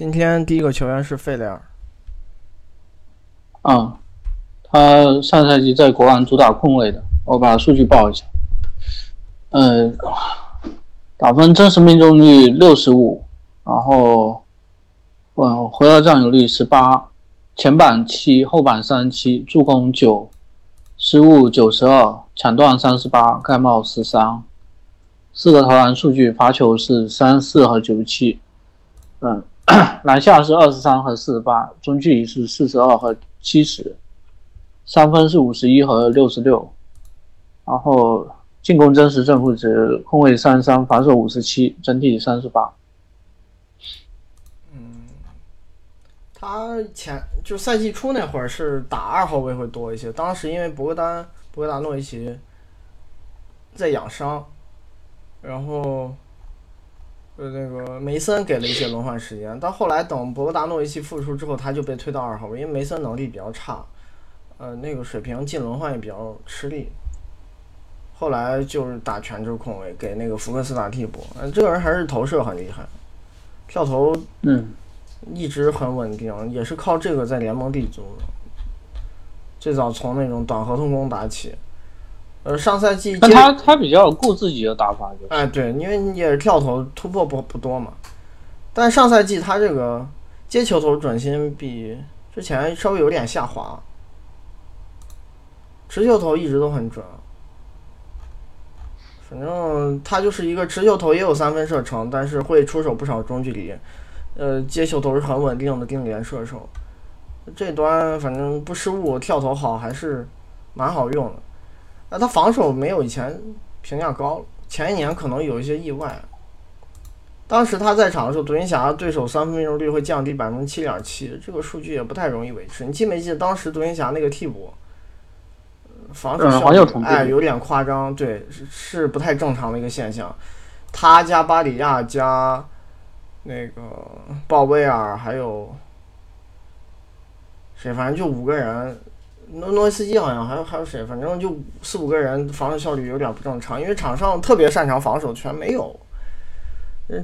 今天第一个球员是费雷尔，嗯，他上赛季在国安主打控卫的，我把数据报一下。呃，打分真实命中率六十五，然后，嗯，回合占有率十八，前板七，后板三七，助攻九，失误九十二，抢断三十八，盖帽十三，四个投篮数据，罚球是三四和九十七，嗯。篮下是二十三和四十八，中距离是四十二和七十，三分是五十一和六十六，然后进攻真实正负值控卫三十三，防守五十七，整体三十八。嗯，他前就赛季初那会儿是打二号位会多一些，当时因为博格丹博格达诺维奇在养伤，然后。呃，那个梅森给了一些轮换时间，到后来等博格达诺维奇复出之后，他就被推到二号位，因为梅森能力比较差，呃，那个水平进轮换也比较吃力。后来就是打全职控卫，给那个福克斯打替补。呃，这个人还是投射很厉害，跳投嗯一直很稳定，也是靠这个在联盟立足的。最早从那种短合同工打起。呃，上赛季，但他他比较顾自己的打法，就哎，对，因为你也是跳投突破不不多嘛。但上赛季他这个接球头准心比之前稍微有点下滑，持球头一直都很准。反正他就是一个持球头也有三分射程，但是会出手不少中距离。呃，接球投是很稳定的定点射手，这端反正不失误，跳投好还是蛮好用的。那他防守没有以前评价高了，前一年可能有一些意外。当时他在场的时候，独行侠对手三分命中率会降低百分之七点七，这个数据也不太容易维持。你记没记得当时独行侠那个替补防守效率？哎，有点夸张，对，是是不太正常的一个现象。他加巴里亚加那个鲍威尔还有谁，反正就五个人。诺诺维斯基好像还有还有谁，反正就四五个人防守效率有点不正常，因为场上特别擅长防守全没有。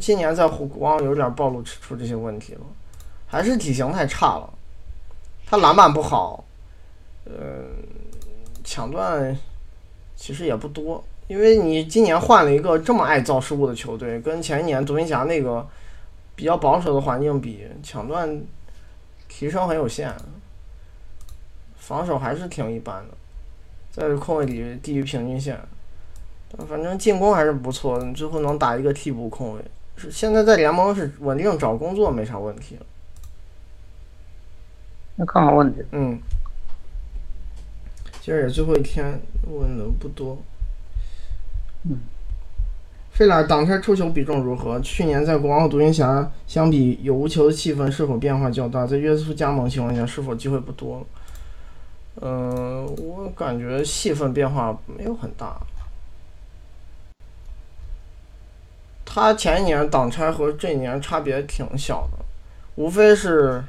今年在湖光有点暴露出这些问题了，还是体型太差了。他篮板不好，呃，抢断其实也不多，因为你今年换了一个这么爱造失误的球队，跟前一年独行侠那个比较保守的环境比，抢断提升很有限。防守还是挺一般的，在控卫里低于平均线，反正进攻还是不错的。最后能打一个替补控卫，是现在在联盟是稳定找工作没啥问题了。那看好问题。嗯，今儿也最后一天，问的不多。嗯，费尔挡拆出球比重如何？去年在国王和独行侠相比，有无球的气氛是否变化较大？在约瑟夫加盟情况下，是否机会不多？嗯，我感觉戏份变化没有很大。他前一年挡拆和这一年差别挺小的，无非是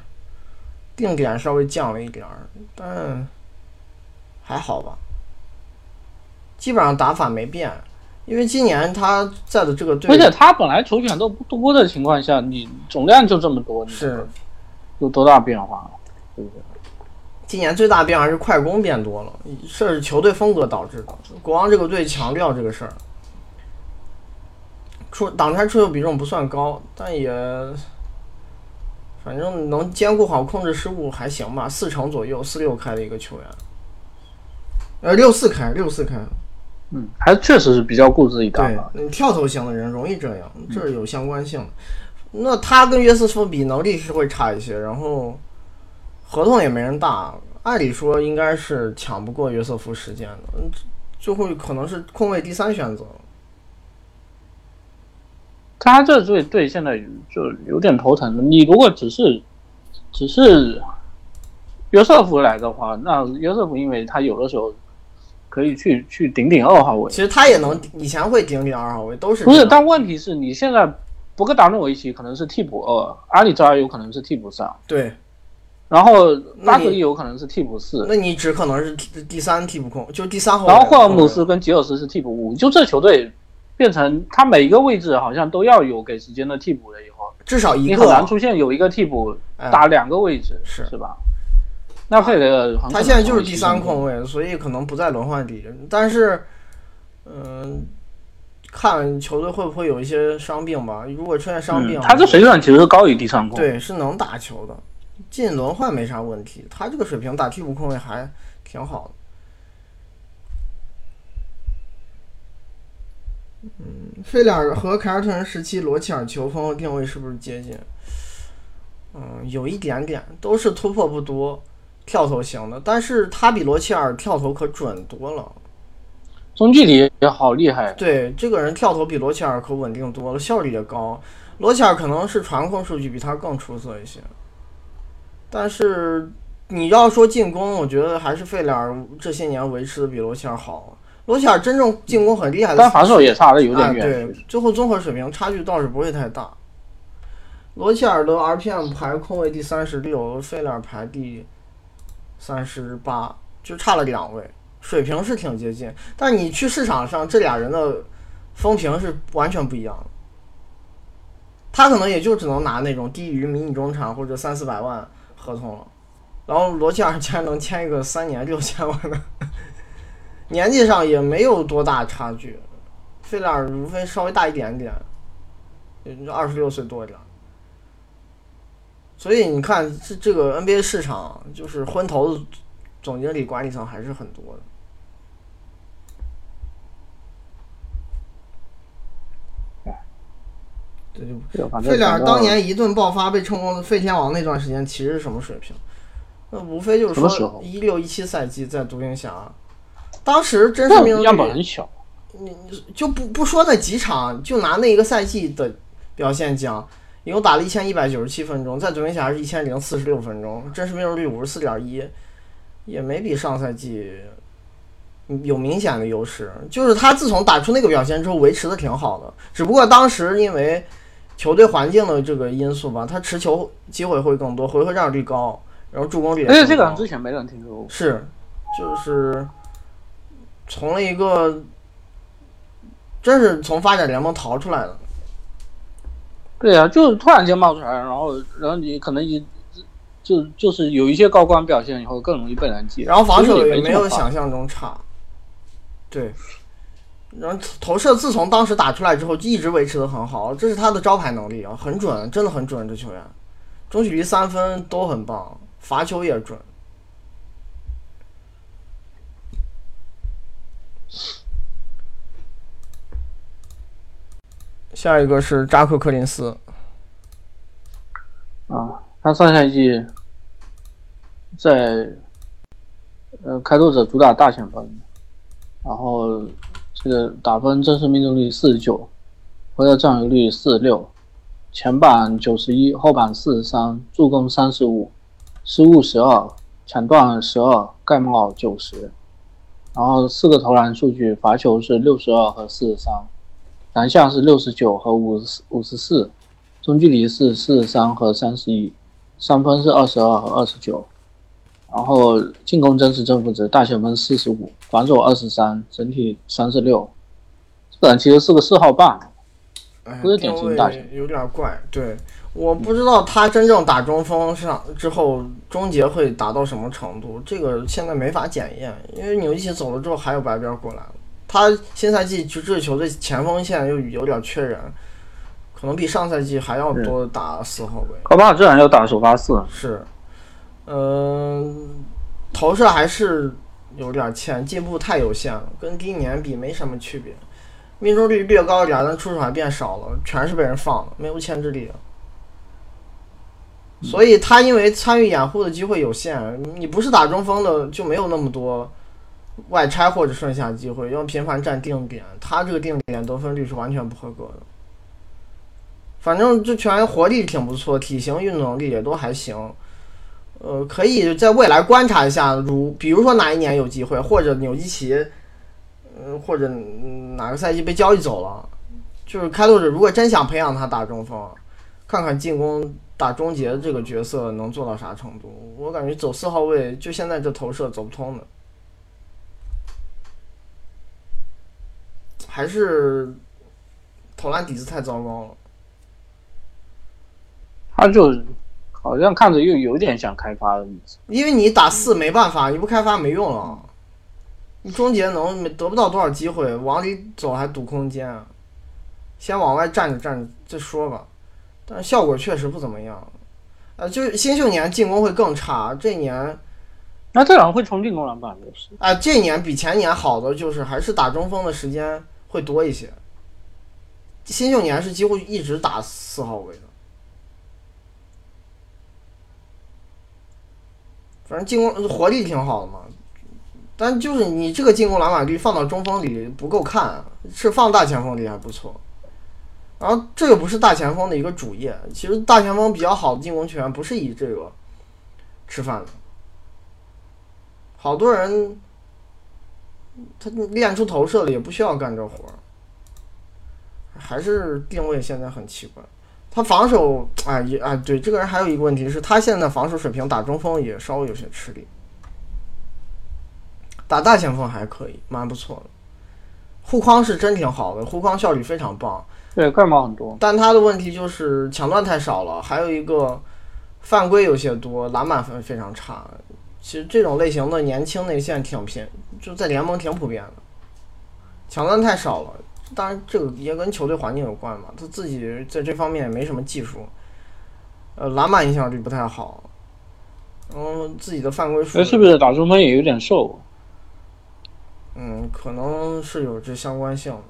定点稍微降了一点儿，但还好吧。基本上打法没变，因为今年他在的这个队，而且他本来球权都不多的情况下，你总量就这么多，是有多大变化？对不对？今年最大变化是快攻变多了，这是球队风格导致的。国王这个队强调这个事儿，出挡拆出球比重不算高，但也反正能兼顾好控制失误还行吧，四成左右，四六开的一个球员，呃，六四开，六四开，嗯，还确实是比较顾自己打法。你跳投型的人容易这样，这是有相关性。那他跟约瑟夫比，能力是会差一些，然后。合同也没人大，按理说应该是抢不过约瑟夫时间的，嗯，最后可能是空位第三选择。他这队队现在就有点头疼。你如果只是只是约瑟夫来的话，那约瑟夫因为他有的时候可以去去顶顶二号位，其实他也能以前会顶顶二号位，都是不是？但问题是你现在博格达诺维奇可能是替补二，阿里扎有可能是替补三，对。然后巴克利有可能是替补四，那你只可能是第第三替补控，就第三号。然后霍尔姆斯跟吉尔斯是替补五，就这球队变成他每一个位置好像都要有给时间的替补了，以后至少一个你很难。出现有一个替补哎打两个位置，是是吧？那费雷尔他现在就是第三控卫，所以可能不在轮换里。但是，嗯、看球队会不会有一些伤病吧。如果出现伤病，嗯，他这水准其实是高于第三控。对是能打球的，进轮换没啥问题。他这个水平打替补控卫还挺好的。嗯，费尔尔和凯尔特人时期罗齐尔球风和定位是不是接近？嗯，有一点点，都是突破不多，跳投型的，但是他比罗齐尔跳投可准多了。中距离也好厉害。对，这个人跳投比罗齐尔可稳定多了，效率也高。罗齐尔可能是传控数据比他更出色一些，但是你要说进攻，我觉得还是费莱尔这些年维持的比罗齐尔好。罗齐尔真正进攻很厉害的，但防守也差的有啊，点远。对，最后综合水平差距倒是不会太大。罗齐尔的 RPM 排空位第三十六，费莱尔排第三十八，就差了两位，水平是挺接近。但你去市场上，这俩人的风评是完全不一样的。他可能也就只能拿那种低于迷你中产或者三四百万合同了，然后罗齐尔竟然能签一个三年六千万的，年纪上也没有多大差距。费莱尔无非稍微大一点点，也就二十六岁多一点。所以你看，这这个 NBA 市场就是昏头的总经理、管理层还是很多的。费莱尔当年一顿爆发被称作废天王那段时间，其实是什么水平？那无非就是说一六一七赛季在独行侠，当时真实命中样本率很小。就不不说那几场，就拿那一个赛季的表现讲，一共打了一千一百九十七分钟，在独行侠是一千零四十六分钟，真实命中率五十四点一，也没比上赛季有明显的优势。就是他自从打出那个表现之后，维持的挺好的，只不过当时因为球队环境的这个因素吧，他持球机会会更多，回合占有率高，然后助攻率也而且这个人之前没人听说过。是，就是从了一个，真是从发展联盟逃出来的。对啊，就是突然间冒出来，然后然后你可能你就就是有一些高光表现以后更容易被人记。然后防守也没有想象中差，对。然后投射自从当时打出来之后，就一直维持的很好，这是他的招牌能力啊，很准，真的很准。这球员，中距离三分都很棒，罚球也准。下一个是扎克·柯林斯，啊，他上赛季在呃开拓者主打大前锋，然后这个打分真实命中率四十九，回合占有率四十六，前板九十一，后板四十三，助攻三十五，失误十二，抢断十二，盖帽九十，然后四个投篮数据，罚球是六十二和四十三，篮下是六十九和五十五十四。中距离是四十三和三十一，三分是二十二和二十九，然后进攻真实正负值大前锋四十五，防守二十三，整体三十六。这个人其实是个四号半，哎，不是典型有点怪。对，我不知道他真正打中锋上之后，终结会达到什么程度，这个现在没法检验，因为纽一奇走了之后，还有白边过来了。他新赛季就这支球队前锋线又有点缺人，可能比上赛季还要多打四号位。高巴尔自然要打首发四，是，嗯、投射还是有点欠，进步太有限了，跟第一年比没什么区别。命中率略高一点，但出手还变少了，全是被人放的，没有牵制力。所以他因为参与掩护的机会有限，你不是打中锋的就没有那么多外拆或者顺下机会，要频繁占定点，他这个定点得分率是完全不合格的。反正这球员活力挺不错，体型、运动能力也都还行。呃，可以在未来观察一下，如比如说哪一年有机会，或者纽基奇，嗯、或者、哪个赛季被交易走了，就是开拓者如果真想培养他打中锋，看看进攻打终结这个角色能做到啥程度。我感觉走四号位，就现在这投射走不通的，还是投篮底子太糟糕了。他就好像看着又有点想开发的意思。因为你打四没办法，你不开发没用了。你终结能得不到多少机会，往里走还堵空间，先往外站着站着再说吧。但是效果确实不怎么样。呃，就是新秀年进攻会更差，这年那这样会冲进攻篮板的是。啊、这年比前年好的就是还是打中锋的时间会多一些。新秀年是几乎一直打四号位的，反正进攻活力挺好的嘛。但就是你这个进攻篮板率放到中锋里不够看，是放大前锋里还不错。然后这个不是大前锋的一个主业，其实大前锋比较好的进攻球员不是以这个吃饭的。好多人他练出投射了，也不需要干这活儿，还是定位现在很奇怪。他防守，哎也哎，对这个人还有一个问题是他现在防守水平打中锋也稍微有些吃力，打大前锋还可以，蛮不错的。护框是真挺好的，护框效率非常棒，对，盖帽很多。但他的问题就是抢断太少了，还有一个犯规有些多，篮板分非常差。其实这种类型的年轻内线挺偏，就在联盟挺普遍的，抢断太少了。当然，这个也跟球队环境有关嘛，他自己在这方面也没什么技术，呃，篮板影响力不太好，嗯，自己的犯规数哎，是不是打中锋也有点瘦？嗯，可能是有这相关性的，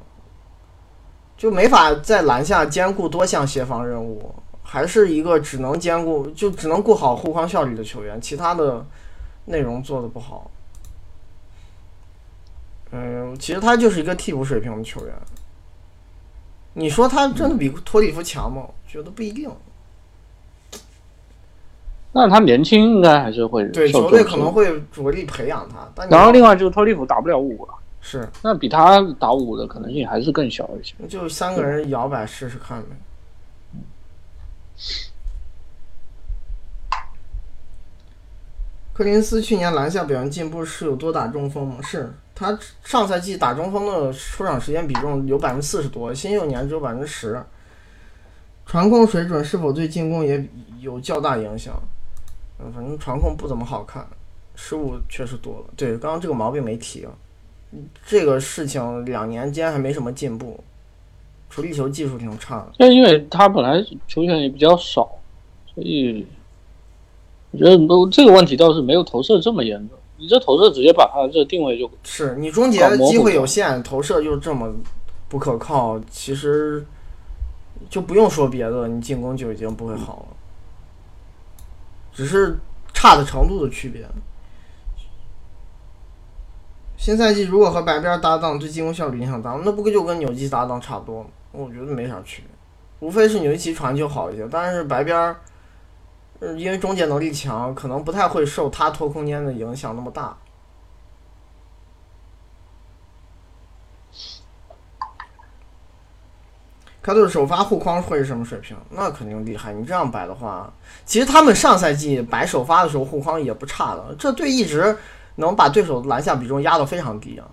就没法在篮下兼顾多项协防任务，还是一个只能兼顾就只能顾好护框效率的球员，其他的内容做的不好。嗯，其实他就是一个替补水平的球员。你说他真的比托里夫强吗？我觉得不一定。那他年轻应该还是会对，球队可能会着力培养他，但然后另外就是托利弗打不了五了，是那比他打五的可能性还是更小一些。就三个人摇摆试试看呗。柯林斯去年篮下表现进步是有多打中锋吗？是他上赛季打中锋的出场时间比重有百分之四十多，新秀年只有百分之十。传控水准是否对进攻也有较大影响？嗯，反正传控不怎么好看，失误确实多了。对，刚刚这个毛病没提。这个事情两年间还没什么进步，处理球技术挺差的。就因为他本来球权也比较少，所以我觉得都这个问题倒是没有投射这么严重。你这投射直接把他的这个定位就是你终结机会有限，投射又这么不可靠，其实就不用说别的，你进攻就已经不会好了，只是差的程度的区别。新赛季如果和白边搭档，对进攻效率影响大，那不就跟纽基搭档差不多吗？我觉得没啥区别，无非是纽基传球好一些，但是白边儿，呃因为终结能力强，可能不太会受他拖空间的影响那么大。开拓首发护框会是什么水平？那肯定厉害。你这样摆的话，其实他们上赛季摆首发的时候护框也不差的，这队一直能把对手篮下比重压到非常低啊。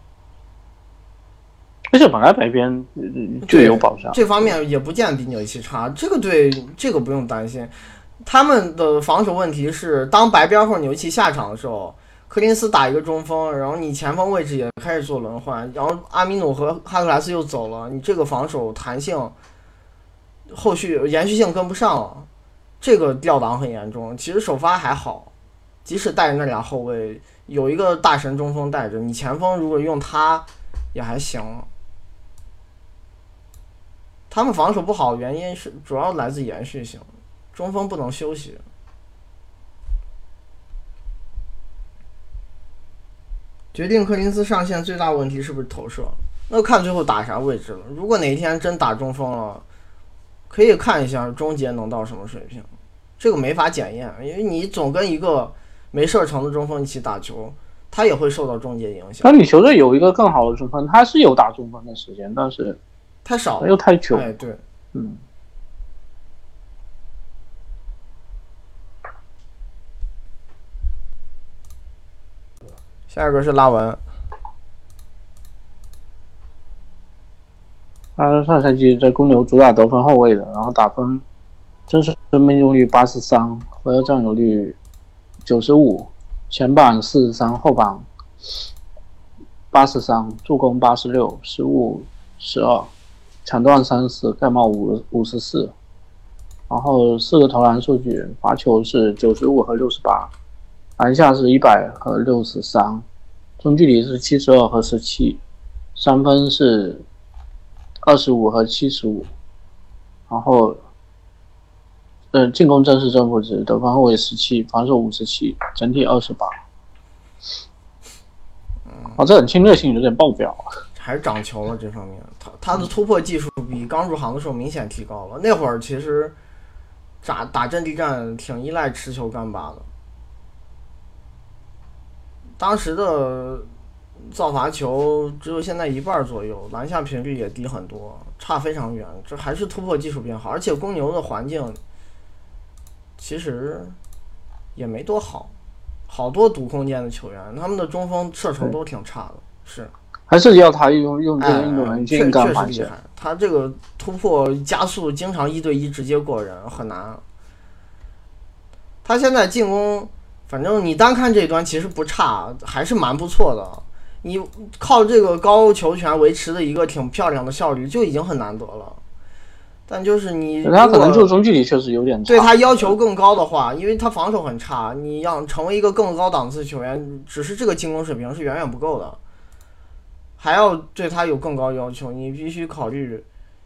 而且本来白边呃就有保障，这方面也不见比纽维奇差。这个队这个不用担心，他们的防守问题是，当白边或者纽维奇下场的时候，柯林斯打一个中锋，然后你前锋位置也开始做轮换，然后阿米努和哈克莱斯又走了，你这个防守弹性后续延续性跟不上了，这个掉档很严重。其实首发还好，即使带着那俩后卫，有一个大神中锋带着，你前锋如果用他也还行。他们防守不好，原因是主要来自延续性，中锋不能休息。决定柯林斯上线最大问题是不是投射？那看最后打啥位置了。如果哪一天真打中锋了，可以看一下终结能到什么水平，这个没法检验，因为你总跟一个没射程的中锋一起打球，他也会受到终结影响。那你球队有一个更好的中锋，他是有打中锋的时间，但是太少了，又太久。哎，对，嗯，下一个是拉文。他上赛季在公牛主打得分后卫的，然后打分真实命中率八十三，回合占有率九十五，前板四十三，后板八十三，助攻八十六，失误十二，抢断三十四，盖帽五五十四，然后四个投篮数据，罚球是九十五和六十八，篮下是一百和六十三，中距离是七十二和十七，三分是。二十五和七十五，然后，呃，进攻正是正负值，得分后卫十七，防守五十七，整体二十八。啊，这很侵略性有点爆表。还是长球了这方面，他他的突破技术比刚入行的时候明显提高了。那会儿其实打打阵地战挺依赖持球干拔的，当时的。造罚球只有现在一半左右，篮下频率也低很多，差非常远。这还是突破技术变好，而且公牛的环境其实也没多好，好多赌空间的球员，他们的中锋射程都挺差的。是，还是要他用用这个运动能确确实厉害。他这个突破加速，经常一对一直接过人，很难。他现在进攻，反正你单看这一端其实不差，还是蛮不错的。你靠这个高球权维持的一个挺漂亮的效率就已经很难得了，但就是你他可能就中距离确实有点对他要求更高的话，因为他防守很差，你要成为一个更高档次球员，只是这个进攻水平是远远不够的，还要对他有更高要求，你必须考虑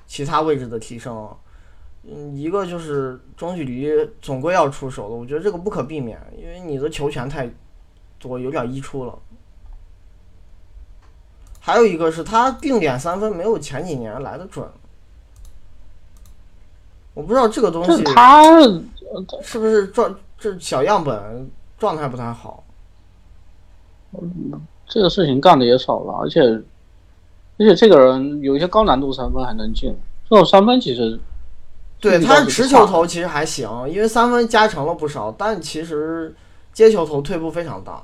其他位置的提升。嗯，一个就是中距离总归要出手的，我觉得这个不可避免，因为你的球权太多，有点溢出了。还有一个是他定点三分没有前几年来的准，我不知道这个东西他是不是状这小样本状态不太好。这个事情干的也少了，而且而且这个人有一些高难度三分还能进，这种三分其实对他持球投其实还行，因为三分加成了不少，但其实接球投退步非常大。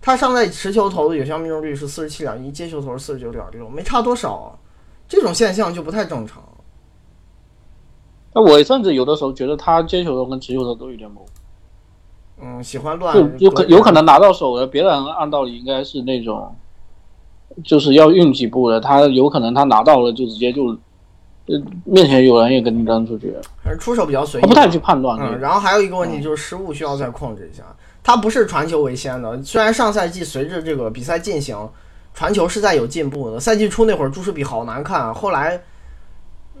他上在持球投的有效命中率是四十七点一，接球投是四十九点六，没差多少，这种现象就不太正常。那我甚至有的时候觉得他接球投跟持球投都有点模糊。嗯，喜欢乱，有可有可能拿到手的，别人按道理应该是那种，就是要运几步的，他有可能他拿到了就直接就，呃，面前有人也跟你扔出去，还是出手比较随意，他不太去判断。嗯，然后还有一个问题就是失误需要再控制一下。他不是传球为先的，虽然上赛季随着这个比赛进行，传球是在有进步的。赛季初那会儿注释比好难看，后来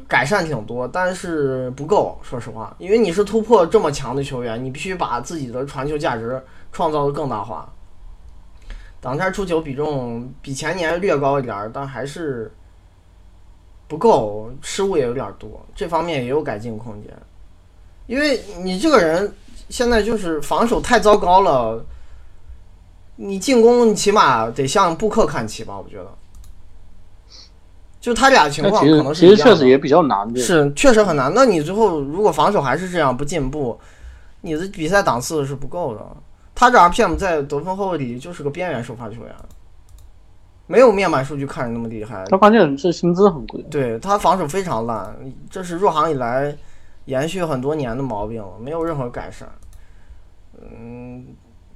改善挺多，但是不够。说实话，因为你是突破这么强的球员，你必须把自己的传球价值创造的更大化。挡拆出球比重比前年略高一点，但还是不够，失误也有点多，这方面也有改进空间。因为你这个人。现在就是防守太糟糕了，你进攻你起码得向布克看齐吧？我觉得，就他俩情况可能是其实确实也比较难，是确实很难。那你最后如果防守还是这样不进步，你的比赛档次是不够的。他这 RPM 在得分后卫里就是个边缘首发球员，没有面板数据看着那么厉害。他关键是薪资很贵，对他防守非常烂，这是入行以来。延续很多年的毛病了，没有任何改善。嗯，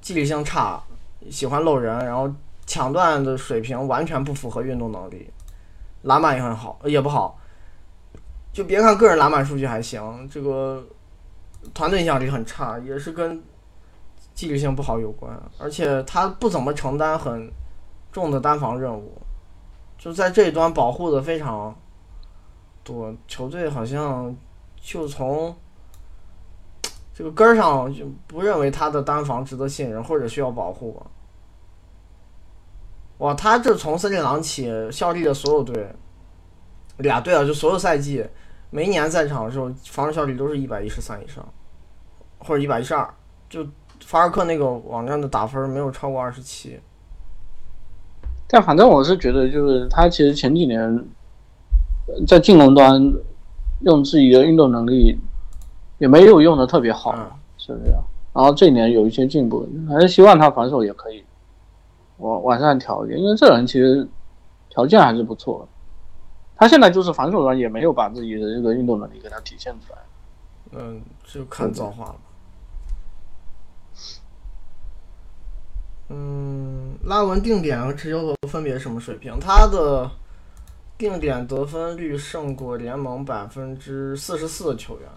纪律性差，喜欢漏人，然后抢断的水平完全不符合运动能力，篮板也很好，也不好。就别看个人篮板数据还行，这个团队影响力很差，也是跟纪律性不好有关。而且他不怎么承担很重的单防任务，就在这一端保护的非常多，球队好像。就从这个根儿上就不认为他的单防值得信任或者需要保护。哇，他这从森林狼起效力的所有队，俩队啊，就所有赛季，每一年在场的时候，防守效率都是一百一十三以上，或者一百一十二。就法尔克那个网站的打分没有超过二十七。但反正我是觉得，就是他其实前几年在进攻端。用自己的运动能力也没有用的特别好，是不是？然后这一年有一些进步，还是希望他防守也可以往上调一点，因为这人其实条件还是不错。他现在就是防守端也没有把自己的这个运动能力给他体现出来。嗯，就看造化了。嗯，拉文定点和持球投分别什么水平？他的定点得分率胜过联盟百分之四十四的球员。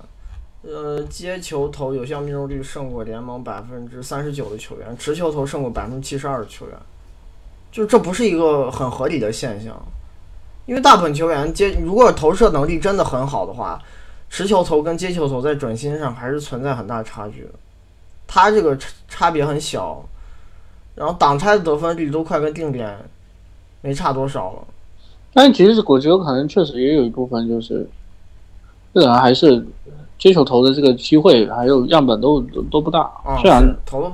呃，接球投有效命中率胜过联盟百分之三十九的球员，持球投胜过百分之七十二的球员，就这不是一个很合理的现象，因为大部分球员接如果投射能力真的很好的话，持球投跟接球投在准心上还是存在很大差距的，他这个差差别很小，然后挡拆的得分率都快跟定点没差多少了，但其实果球可能确实也有一部分就是，这个人还是接球投的这个机会还有样本都都都不大，啊，虽然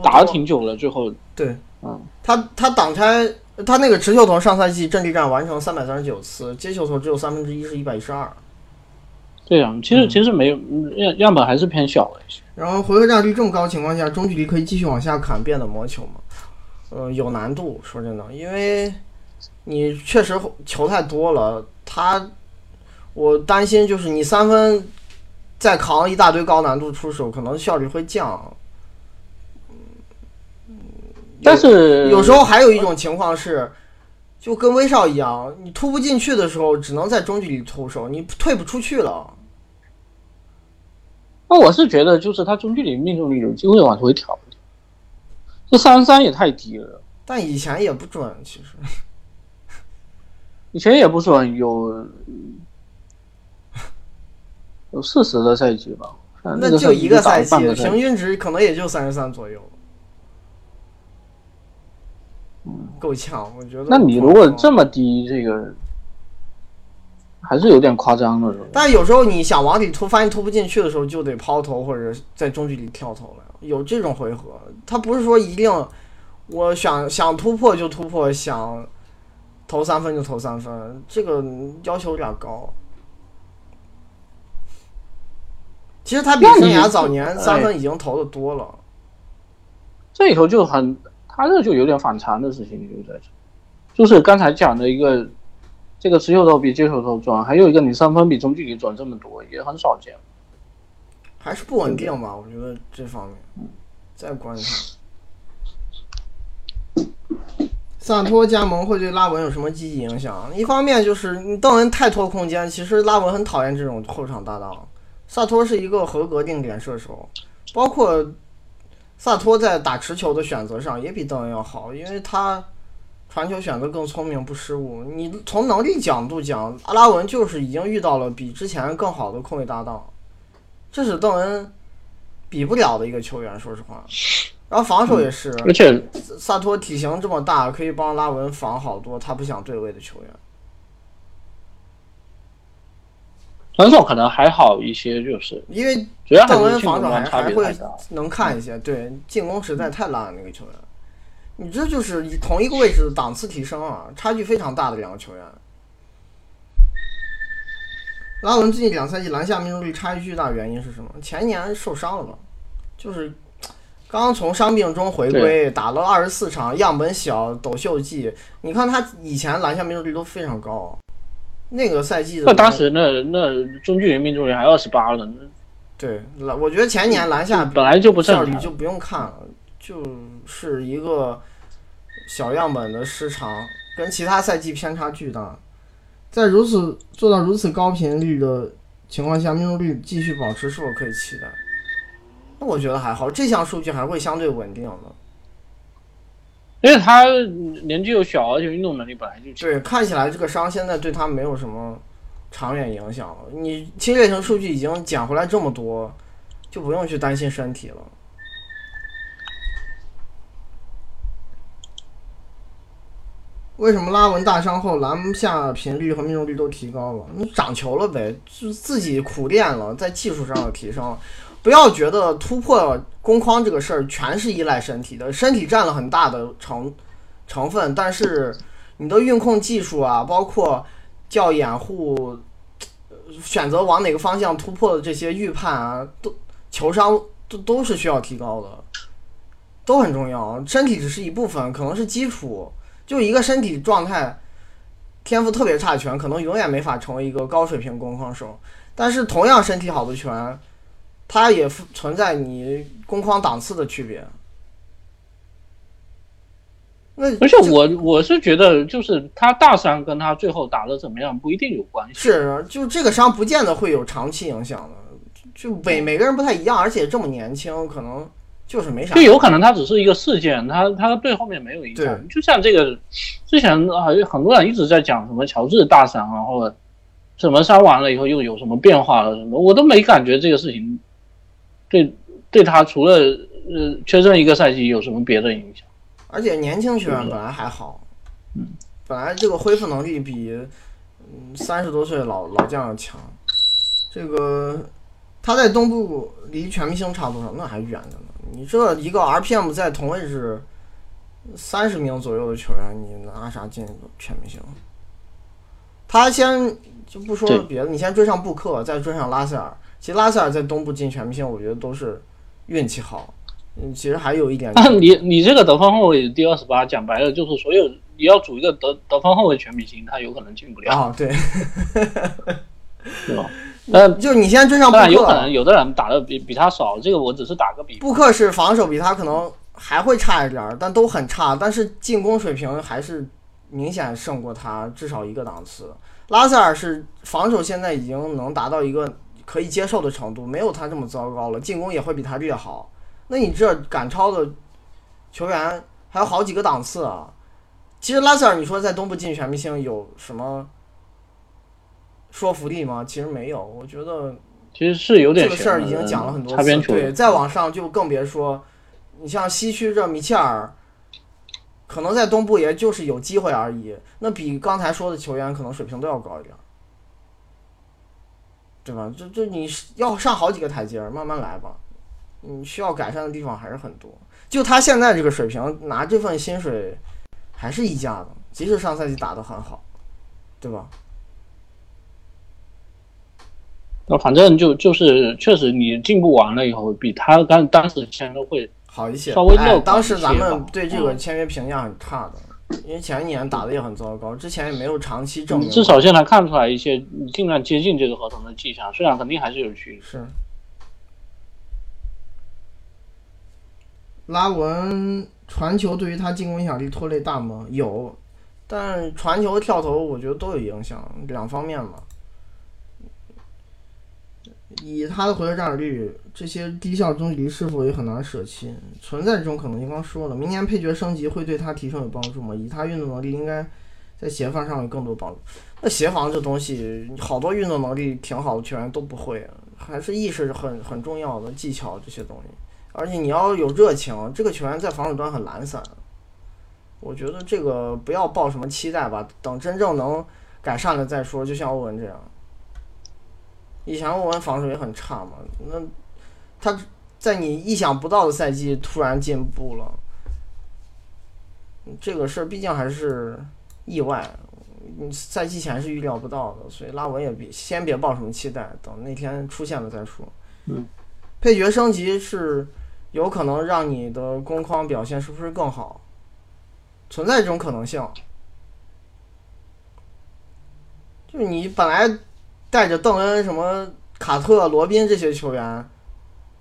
打了挺久了，最后对，嗯，他他挡拆，他那个持球投上赛季阵地战完成三百三十九次，接球投只有三分之一是一百一十二，对呀、其实嗯其实没有样样本还是偏小了一些。然后回合占有率这么高的情况下，中距离可以继续往下砍，变得魔球吗？呃，有难度，说真的，因为你确实球太多了，他我担心就是你三分再扛一大堆高难度出手，可能效率会降。但是有时候还有一种情况是，就跟威少一样，你突不进去的时候，只能在中距离出手，你退不出去了。那我是觉得就是他中距离命中率有机会往回调，这三十三也太低了，但以前也不准，其实以前也不准有有四十个赛季吧，那就一个赛季。平均值可能也就三十三左右。够呛，我觉得。那你如果这，么低，这个还是有点夸张了，是吧？但有时候你想往里突，发现突不进去的时候，就得抛投或者在中距离跳投了。有这种回合，他不是说一定我想想突破就突破，想投三分就投三分，这个要求有点高。其实他比生涯早年哎三分已经投的多了。这里头就很，他这就有点反常的事情就在这，就是刚才讲的一个，这个持球投比接球投准，还有一个你三分比中距离准这么多，也很少见。还是不稳定吧，我觉得这方面再观察。萨托加盟会对拉文有什么积极影响？一方面就是你邓恩太拖空间，其实拉文很讨厌这种后场搭档。萨托是一个合格定点射手，包括萨托在打持球的选择上也比邓恩要好，因为他传球选择更聪明，不失误。你从能力角度讲，阿拉文就是已经遇到了比之前更好的控卫搭档。这是邓恩比不了的一个球员，说实话。然后防守也是，而且萨托体型这么大，可以帮拉文防好多他不想对位的球员。防守可能还好一些，就是因为主要邓恩防守还还会。能看一些，对进攻实在太烂了那个球员。你这就是同一个位置的档次提升啊，差距非常大的两个球员。拉文最近两赛季篮下命中率差距巨大，原因是什么？前年受伤了嘛，就是刚从伤病中回归，打了二十四场，样本小，抖秀季。你看他以前篮下命中率都非常高，那个赛季的那当时那那中距离命中率还二十八呢，对篮，我觉得前年篮下本来就不正常。效率就不用看了，就是一个小样本的失常，跟其他赛季偏差巨大。在如此做到如此高频率的情况下，命中率继续保持是否可以期待？那我觉得还好，这项数据还会相对稳定的。因为他年纪又小，而且运动能力本来就强。对，看起来这个伤现在对他没有什么长远影响了。你侵略性数据已经捡回来这么多，就不用去担心身体了。为什么拉文大伤后篮下频率和命中率都提高了？你长球了呗，就自己苦练了，在技术上有提升。不要觉得突破攻框这个事儿全是依赖身体的，身体占了很大的成成分，但是你的运控技术啊，包括叫掩护、选择往哪个方向突破的这些预判啊，都球商都都是需要提高的，都很重要。身体只是一部分，可能是基础。就一个身体状态，天赋特别差的球员，可能永远没法成为一个高水平攻框手。但是同样身体好的球员，他也存在你攻框档次的区别。那而且我我是觉得，就是他大伤跟他最后打的怎么样不一定有关系。是，就这个伤不见得会有长期影响的，就每每个人不太一样，而且这么年轻，可能就是没啥。就有可能他只是一个事件，他他对后面没有影响。就像这个之前啊，很多人一直在讲什么乔治大伤，然后什么伤完了以后又有什么变化了什么，我都没感觉这个事情对对他除了呃缺阵一个赛季有什么别的影响。而且年轻球员本来还好，嗯，本来这个恢复能力比嗯三十多岁老老将要强。这个他在东部离全明星差多少？那还远着呢。你这一个 RPM 在同位置三十名左右的球员，你拿啥进全明星？他先就不说别的，你先追上布克，再追上拉塞尔。其实拉塞尔在东部进全明星，我觉得都是运气好。嗯，其实还有一点，你你这个得分后卫第二十八，讲白了就是所有你要组一个得得分后卫全明星，他有可能进不了啊，对，是吧？呃，就是你先追上布克，有可能有的人打的比比他少，这个我只是打个比。布克是防守比他可能还会差一点，但都很差，但是进攻水平还是明显胜过他至少一个档次。拉塞尔是防守现在已经能达到一个可以接受的程度，没有他这么糟糕了，进攻也会比他略好。那你这赶超的球员还有好几个档次啊！其实拉塞尔，你说在东部进全明星有什么说服力吗？其实没有，我觉得其实是有点这个事儿已经讲了很多次。对，再往上就更别说，你像西区这米切尔，可能在东部也就是有机会而已。那比刚才说的球员可能水平都要高一点，对吧？这这你要上好几个台阶儿，慢慢来吧。你需要改善的地方还是很多。就他现在这个水平，拿这份薪水还是溢价的。即使上赛季打得很好，对吧？那反正就就是确实，你进步完了以后，比他当当时签的会好一些。稍微乐当时咱们对这个签约评价很差的，因为前一年打的也很糟糕，之前也没有长期证明。至少现在看出来一些尽量接近这个合同的迹象，虽然肯定还是有距离。是。拉文传球对于他进攻影响力拖累大吗？有，但传球跳投我觉得都有影响，两方面嘛。以他的回合占有率，这些低效中距离是否也很难舍弃？存在这种可能性。刚说了，明年配角升级会对他提升有帮助吗？以他运动能力，应该在协防上有更多帮助。那协防这东西，好多运动能力挺好的球员都不会，还是意识很很重要的，技巧这些东西。而且你要有热情，这个球员在防守端很懒散。我觉得这个不要抱什么期待吧，等真正能改善了再说。就像欧文这样，以前欧文防守也很差嘛，那他在你意想不到的赛季突然进步了，这个事儿毕竟还是意外，你赛季前是预料不到的，所以拉文也别先别抱什么期待，等那天出现了再说。嗯，配角升级是。有可能让你的攻框表现是不是更好？存在这种可能性。就你本来带着邓恩、什么卡特、罗宾这些球员，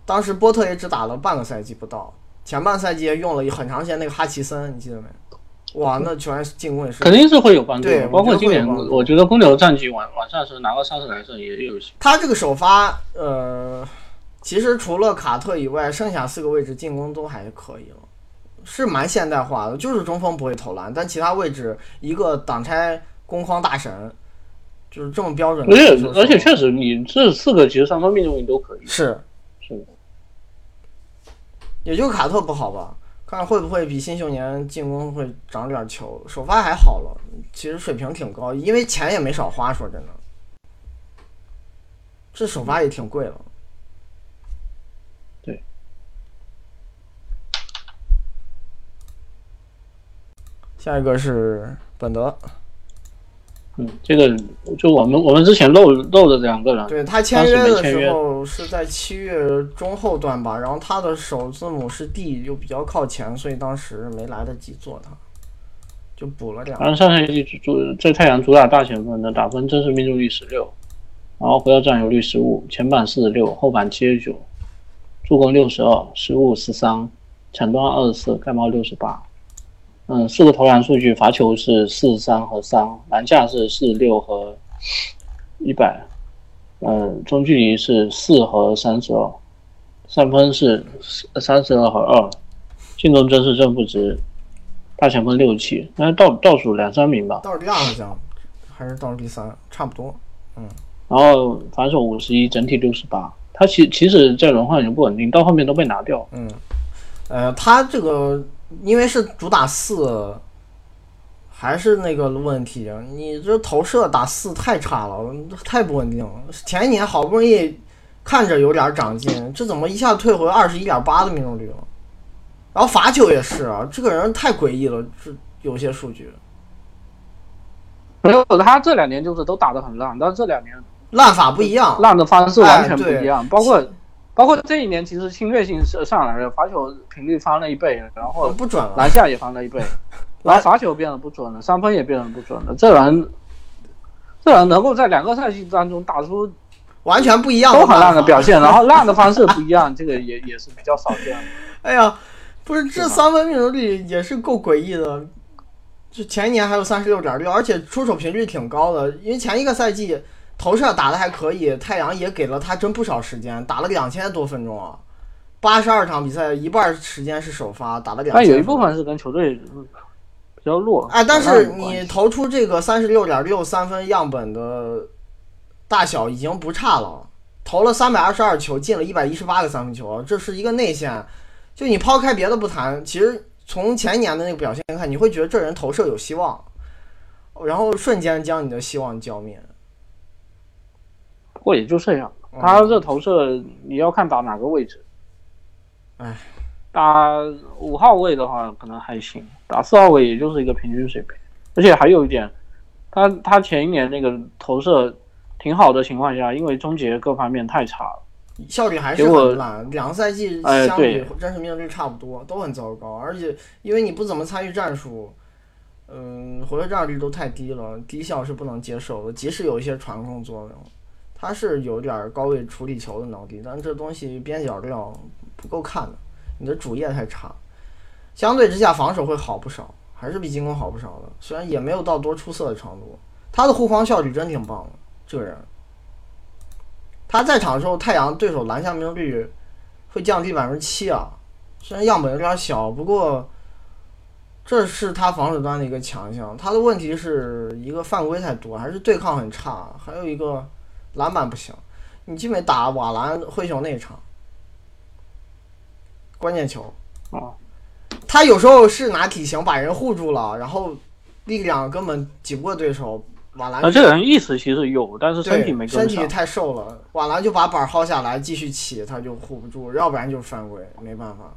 当时波特也只打了半个赛季不到，前半赛季用了很长时间那个哈奇森，你记得没？哇，那球员进攻也是肯定是会有帮助。对，包括今年，我觉得公牛战绩晚晚上是拿个三十来胜也有。他这个首发，呃。其实除了卡特以外，剩下四个位置进攻都还可以了，是蛮现代化的。就是中锋不会投篮，但其他位置一个挡拆攻框大神，就是这么标准。而且而且确实，你这四个其实三方面你都可以。是是，也就卡特不好吧？看会不会比新秀年进攻会长点球。首发还好了，其实水平挺高，因为钱也没少花。说真的，这首发也挺贵了。对下一个是本德，嗯，这个就我们我们之前漏漏的两个人，对他签约的时候是在七月中后段吧，然后他的首字母是 D，又比较靠前，所以当时没来得及做他。就补了两个。然后上赛季主在太阳主打大前锋的打分真实命中率十六，然后回到占有率十五，前板四十六，后板七十九，助攻六十二，失误十三，抢断二十四，盖帽六十八。嗯，四个投篮数据，罚球是四十三和三，篮下是四十六和一百，嗯，中距离是四和三十二，三分是三十二和二，进攻真实正负值，大前锋六七，那倒倒数两三名吧。倒数第二好像还是倒数第三，差不多。嗯然后防守五十一，整体六十八。他其其实，在轮换也不稳定，到后面都被拿掉。嗯，呃，他这个因为是主打四，还是那个问题，你这投射打四太差了，太不稳定了。前一年好不容易看着有点长进，这怎么一下退回二十一点八的命中率了？然后罚球也是啊，这个人太诡异了，这有些数据没有，他这两年就是都打得很烂，但是这两年烂法不一样。烂的方式完全不一样，包括包括这一年其实侵略性是上来了，罚球频率翻了一倍，然后不准了，篮下也翻了一倍，然后罚球变得不准了，三分也变得不准了。这人，这人能够在两个赛季当中打出完全不一样都很烂的表现，然后烂的 方式不一样，这个也也是比较少见的。哎呀，不是这三分命中率也是够诡异的，就前一年还有三十六点六，而且出手频率挺高的，因为前一个赛季投射打的还可以，太阳也给了他真不少时间，打了两千多分钟啊，八十二场比赛一半时间是首发，打了两。但有一部分是跟球队比较弱。哎，但是你投出这个三十六点六三分样本的大小已经不差了，投了三百二十二球，进了一百一十八个三分球，这是一个内线。就你抛开别的不谈，其实从前年的那个表现看，你会觉得这人投射有希望，然后瞬间将你的希望浇灭。不过也就这样。嗯他这投射你要看打哪个位置。哎，打五号位的话可能还行，打四号位也就是一个平均水平。而且还有一点，他他前一年那个投射挺好的情况下，因为终结各方面太差了。效率还是很烂，两个赛季哎相比对真实命中率差不多，都很糟糕。而且因为你不怎么参与战术，嗯，回合占有率都太低了，低效是不能接受的。即使有一些传控作用，他是有点高位处理球的能力，但这东西边角料不够看的，你的主业太差。相对之下，防守会好不少，还是比进攻好不少的。虽然也没有到多出色的程度，他的护框效率真挺棒的，这个人。他在场的时候，太阳对手篮下命中率会降低百分之七啊，虽然样本有点小，不过这是他防守端的一个强项。他的问题是一个犯规太多，还是对抗很差，还有一个篮板不行。你基本打瓦兰灰熊那一场，关键球，啊，他有时候是拿体型把人护住了，然后力量根本挤不过对手。瓦兰啊这个人意识其实有，但是身体，没跟上。身体太瘦了，瓦兰就把板薅下来继续起，他就护不住，要不然就是犯规，没办法。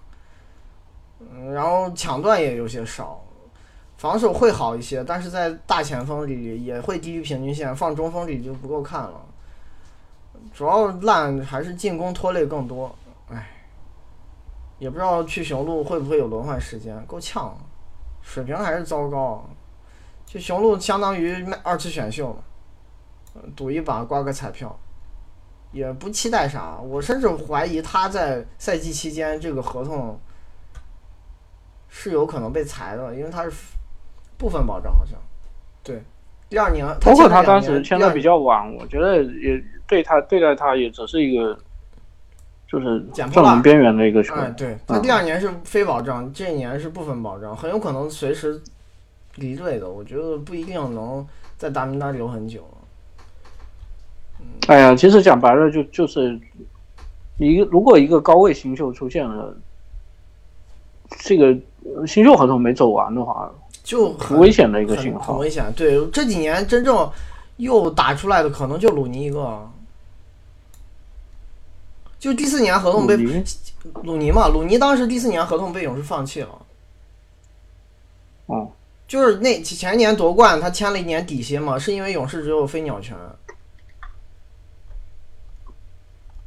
嗯，然后抢断也有些少，防守会好一些，但是在大前锋里也会低于平均线，放中锋里就不够看了。主要烂还是进攻拖累更多，唉，也不知道去雄鹿会不会有轮换时间，够呛，水平还是糟糕。去雄鹿相当于卖二次选秀嘛，呃赌一把刮个彩票，也不期待啥。我甚至怀疑他在赛季期间这个合同是有可能被裁的，因为他是部分保障，好像。对，第二年，包括他当时签的比较晚，我觉得也对他对待他也只是一个，就是捡破烂正门边缘的一个球哎，员。对他第二年是非保障，这一年是部分保障，很有可能随时离队的。我觉得不一定能在大名单留很久。哎呀，其实讲白了就就是，一个如果一个高位新秀出现了，这个呃新秀合同没走完的话，就很挺危险的一个很信号。很危险。对，这几年真正又打出来的可能就鲁尼一个，就第四年合同被鲁尼嘛，鲁尼当时第四年合同被勇士放弃了。哦，就是那前年夺冠，他签了一年底薪嘛，是因为勇士只有飞鸟权。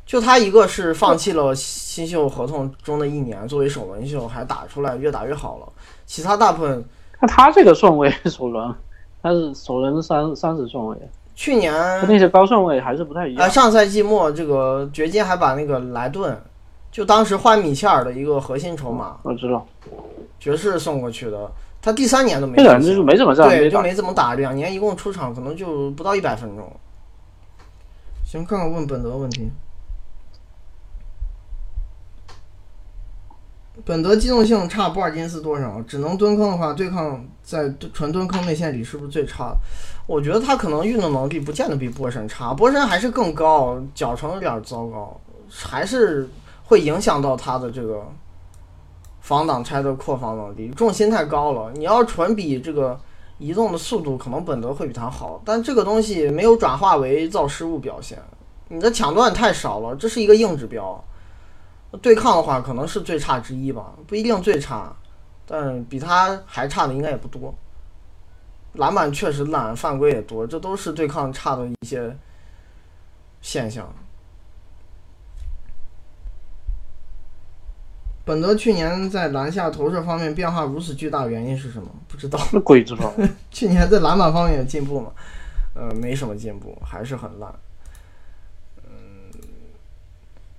就他一个是放弃了新秀合同中的一年作为首轮秀，还打出来越打越好了。其他大部分那他这个顺位 首轮，他是首轮三三十顺位，去年那些高顺位还是不太一啊，样。上赛季末这个掘金还把那个莱顿，就当时换米切尔的一个核心筹码，我知道，爵士送过去的。他第三年都没这个人就是没怎么在对。就没怎么打，两年一共出场可能就不到一百分钟。行，看看问本德问题。本德机动性差波尔金斯多少？只能蹲坑的话，对抗在纯蹲坑内线里是不是最差的？我觉得他可能运动能力不见得比波神差，波神还是更高，脚程有点糟糕，还是会影响到他的这个防挡拆的扩防能力，重心太高了。你要纯比这个移动的速度，可能本德会比他好，但这个东西没有转化为造失误表现。你的抢断太少了，这是一个硬指标。对抗的话，可能是最差之一吧，不一定最差，但比他还差的应该也不多。篮板确实烂，犯规也多，这都是对抗差的一些现象。本德去年在篮下投射方面变化如此巨大，原因是什么？不知道。那鬼知道。去年在篮板方面有进步吗？呃，没什么进步，还是很烂。嗯，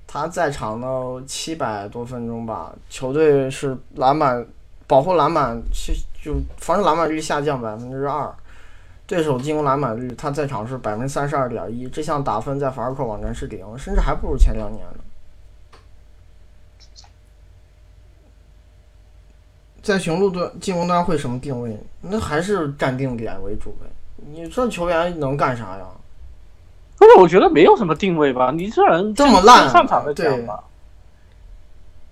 他在场呢七百多分钟吧，球队是篮板保护篮板是就防守篮板率下降百分之二，对手进攻篮板率他在场是百分之三十二点一，这项打分在法尔克网站是零，甚至还不如前两年呢。在雄鹿端进攻端会什么定位？那还是站定点为主呗。你这球员能干啥呀？不是，我觉得没有什么定位吧，你这人这么烂上场的对讲吧。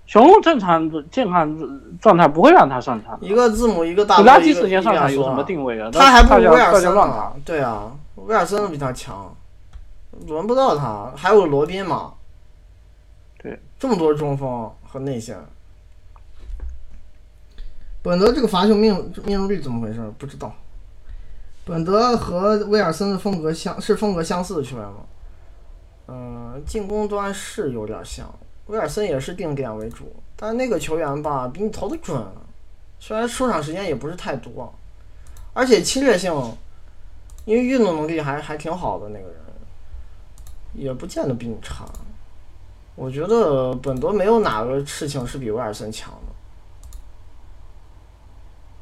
雄鹿正常的健康状态不会让他上场，一个字母，一个大垃圾时间上场有什么定位啊？他还不如威尔森呢。对啊，威尔森都比他强，轮不到他。还有罗宾嘛？对，这么多中锋和内线。本德这个罚球命命中率怎么回事？不知道。本德和威尔森的风格相是风格相似的球员吗？嗯、进攻端是有点像，威尔森也是定点为主，但那个球员吧，比你投的准，虽然出场时间也不是太多，而且侵略性，因为运动能力还还挺好的那个人，也不见得比你差。我觉得本多没有哪个事情是比威尔森强的。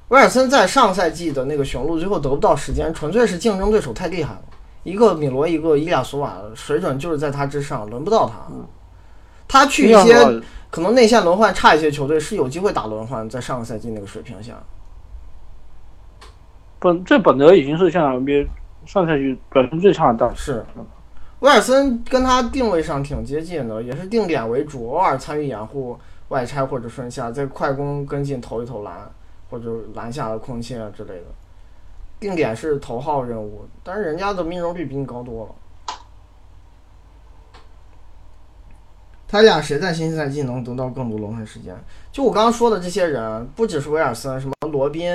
威尔森在上赛季的那个雄鹿最后得不到时间，纯粹是竞争对手太厉害了。一个米罗，一个伊利亚索瓦，水准就是在他之上，轮不到他。他去一些可能内线轮换差一些球队是有机会打轮换，在上个赛季那个水平下。本这本德已经是现在 NBA 上赛季表现最差的大是，威尔森跟他定位上挺接近的，也是定点为主，偶尔参与掩护、外拆或者顺下，在快攻跟进投一投篮，或者篮下的空切啊之类的。定点是头号任务，但是人家的命中率比你高多了。他俩谁在新赛季能得到更多轮换时间？就我刚刚说的这些人，不只是威尔森，什么罗宾，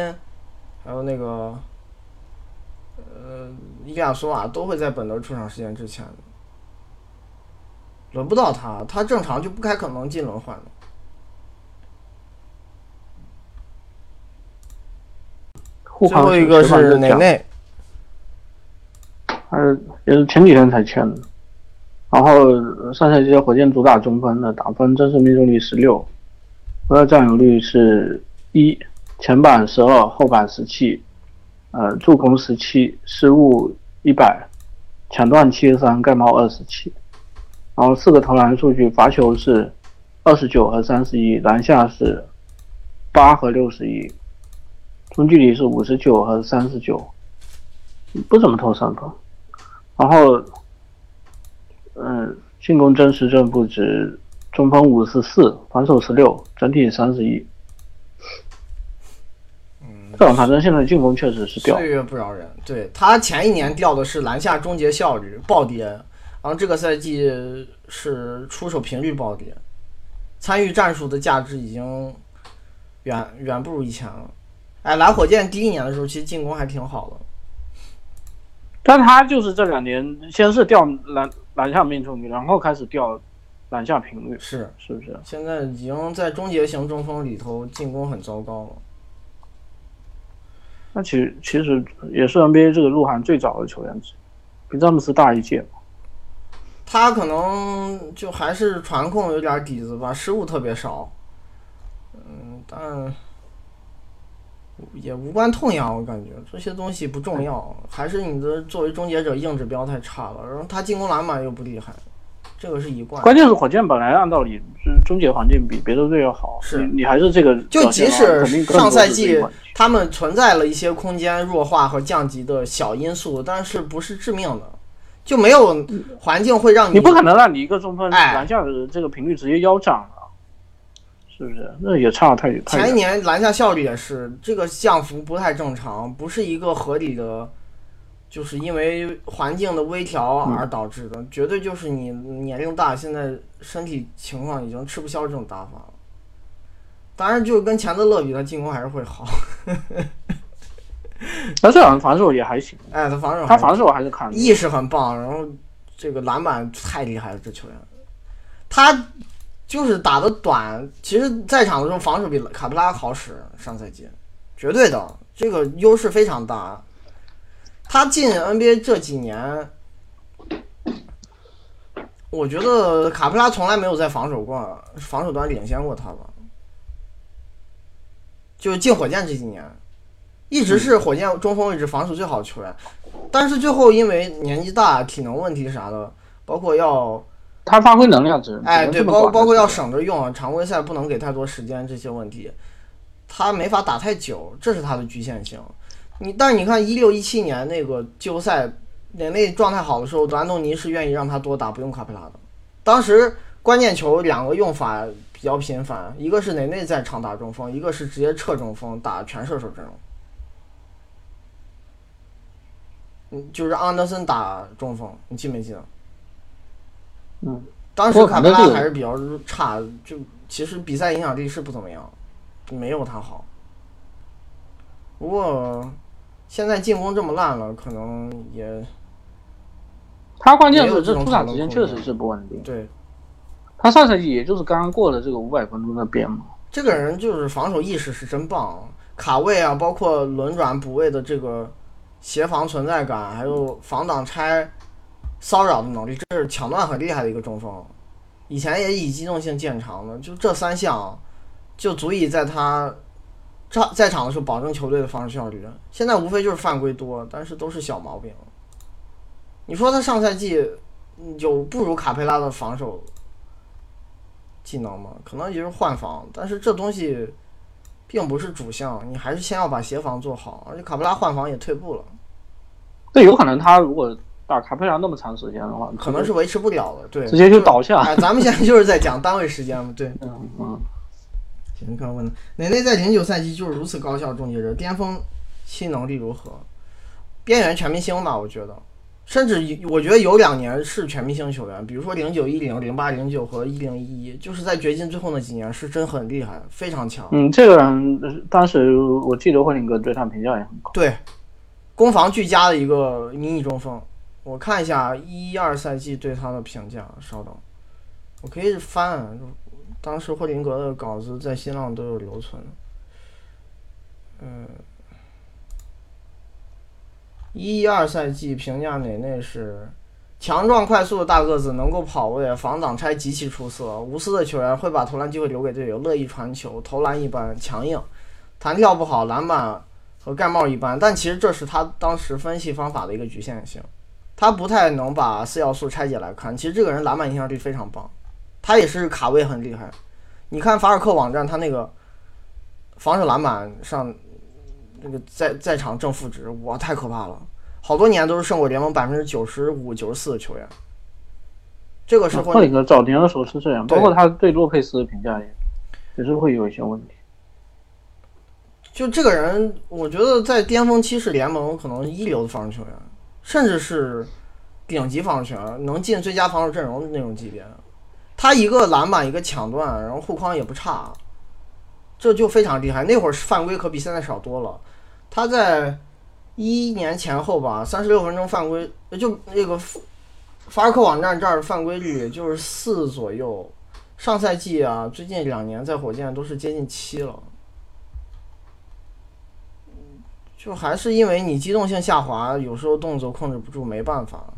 还有那个呃伊利亚索瓦都会在本德出场时间之前，轮不到他，他正常就不太可能进轮换的。最后一个是内哪？内，还是也是前几天才签的。然后上赛季的火箭主打中锋的打分真实命中率十六，回合占有率是一，前板十二，后板十七，呃，助攻十七，失误一百，抢断七十三，盖帽二十七。然后四个投篮数据，罚球是二十九和三十一，篮下是八和六十一，中距离是五十九和三十九，不怎么投三分。然后，嗯，进攻真实正负值，中锋五十四，防守十六，整体三十一。嗯，反正现在进攻确实是掉，岁月不饶人。对他前一年掉的是篮下终结效率暴跌，然后这个赛季是出手频率暴跌，参与战术的价值已经远远不如以前了。哎，来火箭第一年的时候，其实进攻还挺好的。但他就是这两年先是掉篮篮下命中率，然后开始掉篮下频率，是，是不是？现在已经在终结型中锋里头进攻很糟糕了。那其实其实也是 NBA 这个入行最早的球员之一，比詹姆斯大一届嘛。他可能就还是传控有点底子吧，失误特别少。嗯，但也无关痛痒，我感觉这些东西不重要，还是你的作为终结者硬指标太差了，然后他进攻篮板又不厉害，这个是一贯。关键是火箭本来按道理是终结环境比别的队要好，是。你你还是这个就即使上赛季他们存在了一些空间弱化和降级的小因素，但是不是致命的，就没有环境会让你你不可能让你一个中锋哎。篮下的这个频率直接腰斩了，是不是？那也差太太前一。年篮下效率也是这个降幅不太正常，不是一个合理的，就是因为环境的微调而导致的，绝对就是你年龄大，现在身体情况已经吃不消这种打法了。当然，就跟钱德勒比，他进攻还是会好。他这好像防守也还行，哎，他防守他防守还是看得意识很棒，然后这个篮板太厉害了，这球员，他就是打的短，其实在场的时候防守比卡普拉好使，上赛季绝对的这个优势非常大。他进 NBA 这几年，我觉得卡普拉从来没有在防守过防守端领先过他吧，就是进火箭这几年，一直是火箭中锋位置防守最好的球员。但是最后因为年纪大、体能问题啥的，包括要他发挥能量值哎对，包包括要省着用，常规赛不能给太多时间这些问题，他没法打太久，这是他的局限性。你但是你看一六一七年那个季后赛，内内状态好的时候，德安东尼是愿意让他多打，不用卡佩拉的。当时关键球两个用法比较频繁，一个是内内在场打中锋，一个是直接撤中锋打全射手阵容。嗯，就是安德森打中锋，你记没记得？嗯，当时卡佩拉还是比较差，就其实比赛影响力是不怎么样，没有他好。不过现在进攻这么烂了，可能也他关键是这出场时间确实是不稳定。对他上赛季也就是刚刚过了这个五百分钟的边嘛，这个人就是防守意识是真棒，卡位啊，包括轮转补位的这个协防存在感，还有防挡拆、骚扰的能力，这是抢断很厉害的一个中锋。以前也以机动性见长的，就这三项就足以在他在在场的时候保证球队的防守效率。现在无非就是犯规多，但是都是小毛病。你说他上赛季有不如卡佩拉的防守技能吗？可能也就是换防，但是这东西并不是主项，你还是先要把协防做好。而且卡佩拉换防也退步了，那有可能他如果打卡佩拉那么长时间的话，可能是维持不了了。对，直接就倒下。哎，咱们现在就是在讲单位时间嘛，对。嗯嗯，行，看问的，内内在零九赛季就是如此高效终结者，巅峰期能力如何？边缘全明星吧，我觉得，甚至我觉得有两年是全明星球员，比如说零九一零、零八零九和一零一一，就是在掘金最后那几年是真很厉害，非常强。嗯，这个人呃当时我记得霍林格对他评价也很高。对，攻防俱佳的一个迷你中锋。我看一下一二赛季对他的评价，稍等，我可以翻，当时霍林格的稿子在新浪都有留存。嗯，一二赛季评价哪内是强壮快速的大个子，能够跑位，防挡拆极其出色，无私的球员会把投篮机会留给队友，乐意传球，投篮一般，强硬，弹跳不好，篮板和盖帽一般，但其实这是他当时分析方法的一个局限性，他不太能把四要素拆解来看。其实这个人篮板影响力非常棒，他也是卡位很厉害。你看法尔克网站他那个防守篮板上那个在在场正负值，哇，太可怕了，好多年都是胜过联盟百分之九十五、九十四的球员。这个是会霍林格早年的时候是这样，包括他对洛佩斯的评价也也是会有一些问题。就这个人，我觉得在巅峰期是联盟可能一流的防守球员，甚至是顶级防守球员，能进最佳防守阵容的那种级别。他一个篮板，一个抢断，然后护框也不差，这就非常厉害。那会儿犯规可比现在少多了。他在一一年前后吧，三十六分钟犯规，就那个法尔克网站这儿犯规率就是四左右。上赛季啊，最近两年在火箭都是接近七了。就还是因为你机动性下滑，有时候动作控制不住，没办法。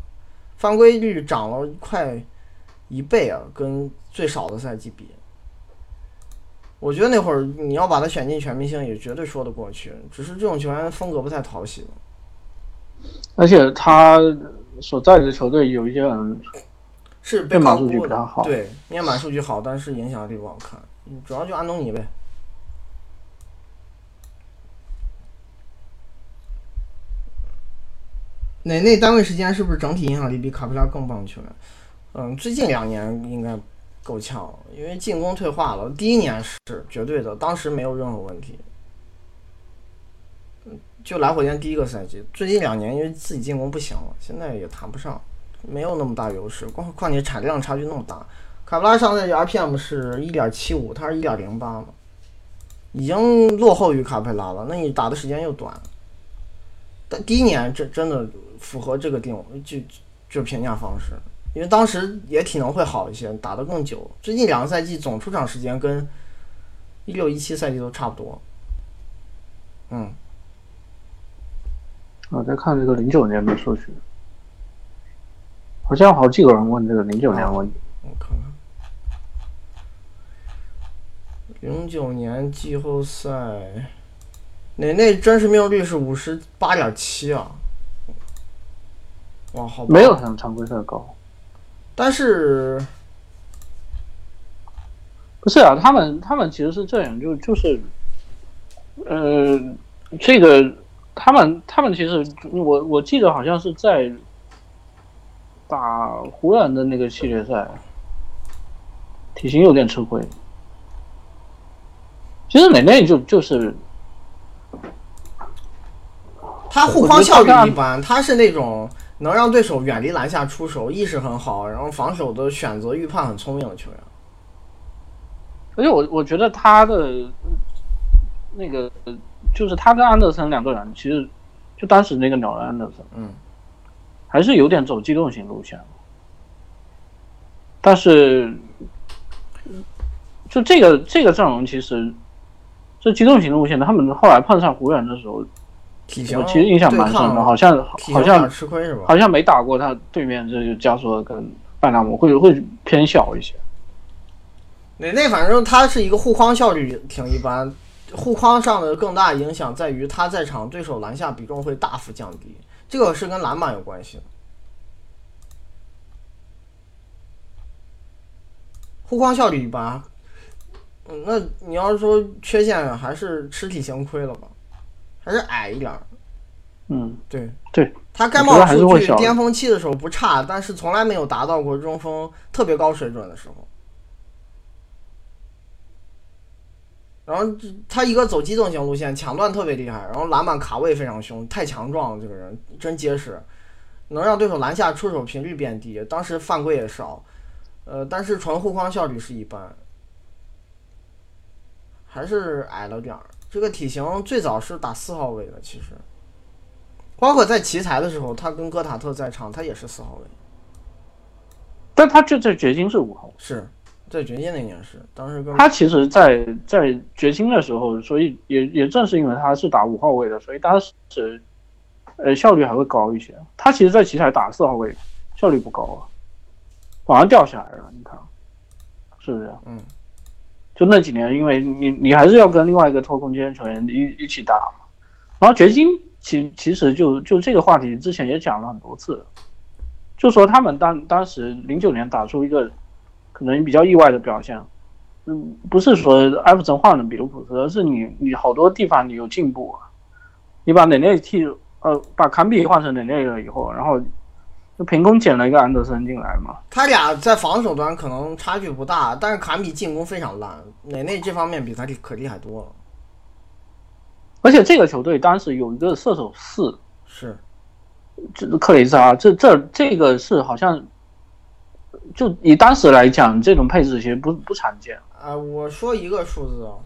犯规率涨了快一倍啊，跟最少的赛季比。我觉得那会儿你要把他选进全明星也绝对说得过去，只是这种球员风格不太讨喜。而且他所在的球队有一些人是被面板数高估的据比较好对，面板数据好，但是影响力不好看，嗯主要就安东尼呗。那那单位时间是不是整体影响力比卡佩拉更棒的球员？嗯，最近两年应该够呛，因为进攻退化了。第一年是绝对的，当时没有任何问题。嗯就来火箭第一个赛季，最近两年因为自己进攻不行了，现在也谈不上，没有那么大优势。况况且产量差距那么大，卡布拉上赛季 RPM 是一点七五，他是一点零八嘛，已经落后于卡佩拉了。那你打的时间又短，但第一年真真的符合这个定就就评价方式，因为当时也体能会好一些，打得更久。最近两个赛季总出场时间跟一六一七赛季都差不多。嗯，我在看这个零九年的数据，好像好几个人问这个零九年问题。我看看，零九年季后赛，内内真实命中率是五十八点七啊！哇，好没有像常规赛高。但是不是啊，他们他们其实是这样，就就是，呃，这个他们他们其实我我记得好像是在打湖人的那个系列赛，体型有点吃亏。其实内内就就是他护框效率一般，他是那种能让对手远离篮下出手，意识很好，然后防守的选择预判很聪明的球员。而且我我觉得他的呃那个就是他跟安德森两个人，其实就当时那个鸟人安德森，嗯，还是有点走机动型路线，但是就这个这个阵容其实这机动型路线，他们后来碰上湖人的时候，体型我其实印象蛮深的，好像好像吃亏是吧？好像没打过他对面这就加索尔跟拜纳姆，会会偏小一些。那那反正他是一个护框效率挺一般，护框上的更大影响在于他在场对手篮下比重会大幅降低，这个是跟篮板有关系的。护框效率一般，嗯，那你要是说缺陷还是吃体型亏了吧，还是矮一点儿。嗯，对对，他该我觉得帽数据巅峰期的时候不差，但是从来没有达到过中锋特别高水准的时候。然后他一个走机动型路线，抢断特别厉害，然后篮板卡位非常凶，太强壮了，这个人真结实，能让对手篮下出手频率变低，当时犯规也少，呃，但是纯护框效率是一般，还是矮了点儿。这个体型最早是打四号位的，其实，包括在奇才的时候，他跟戈塔特在场，他也是四号位，但他这在掘金是五号。是在掘金那年是，当时跟他其实在，在掘金的时候，所以也也正是因为他是打五号位的，所以当时呃效率还会高一些。他其实，在奇才打四号位，效率不高啊，反而掉下来了。你看，是不是？嗯，就那几年，因为你你还是要跟另外一个拖空间球员一一起打嘛。然后掘金其其实就就这个话题之前也讲了很多次，就说他们当当时零九年打出一个可能比较意外的表现，嗯，不是说艾弗森换了比卢普斯，而是你你好多地方你有进步啊，你把内内替呃把坎比换成内内了以后，然后就凭空捡了一个安德森进来嘛，他俩在防守端可能差距不大，但是坎比进攻非常烂，内内这方面比他厉可厉害多了。而且这个球队当时有一个射手四，是，这克里斯啊，这这这个是好像，就以当时来讲，这种配置其实不不常见。啊，我说一个数字啊，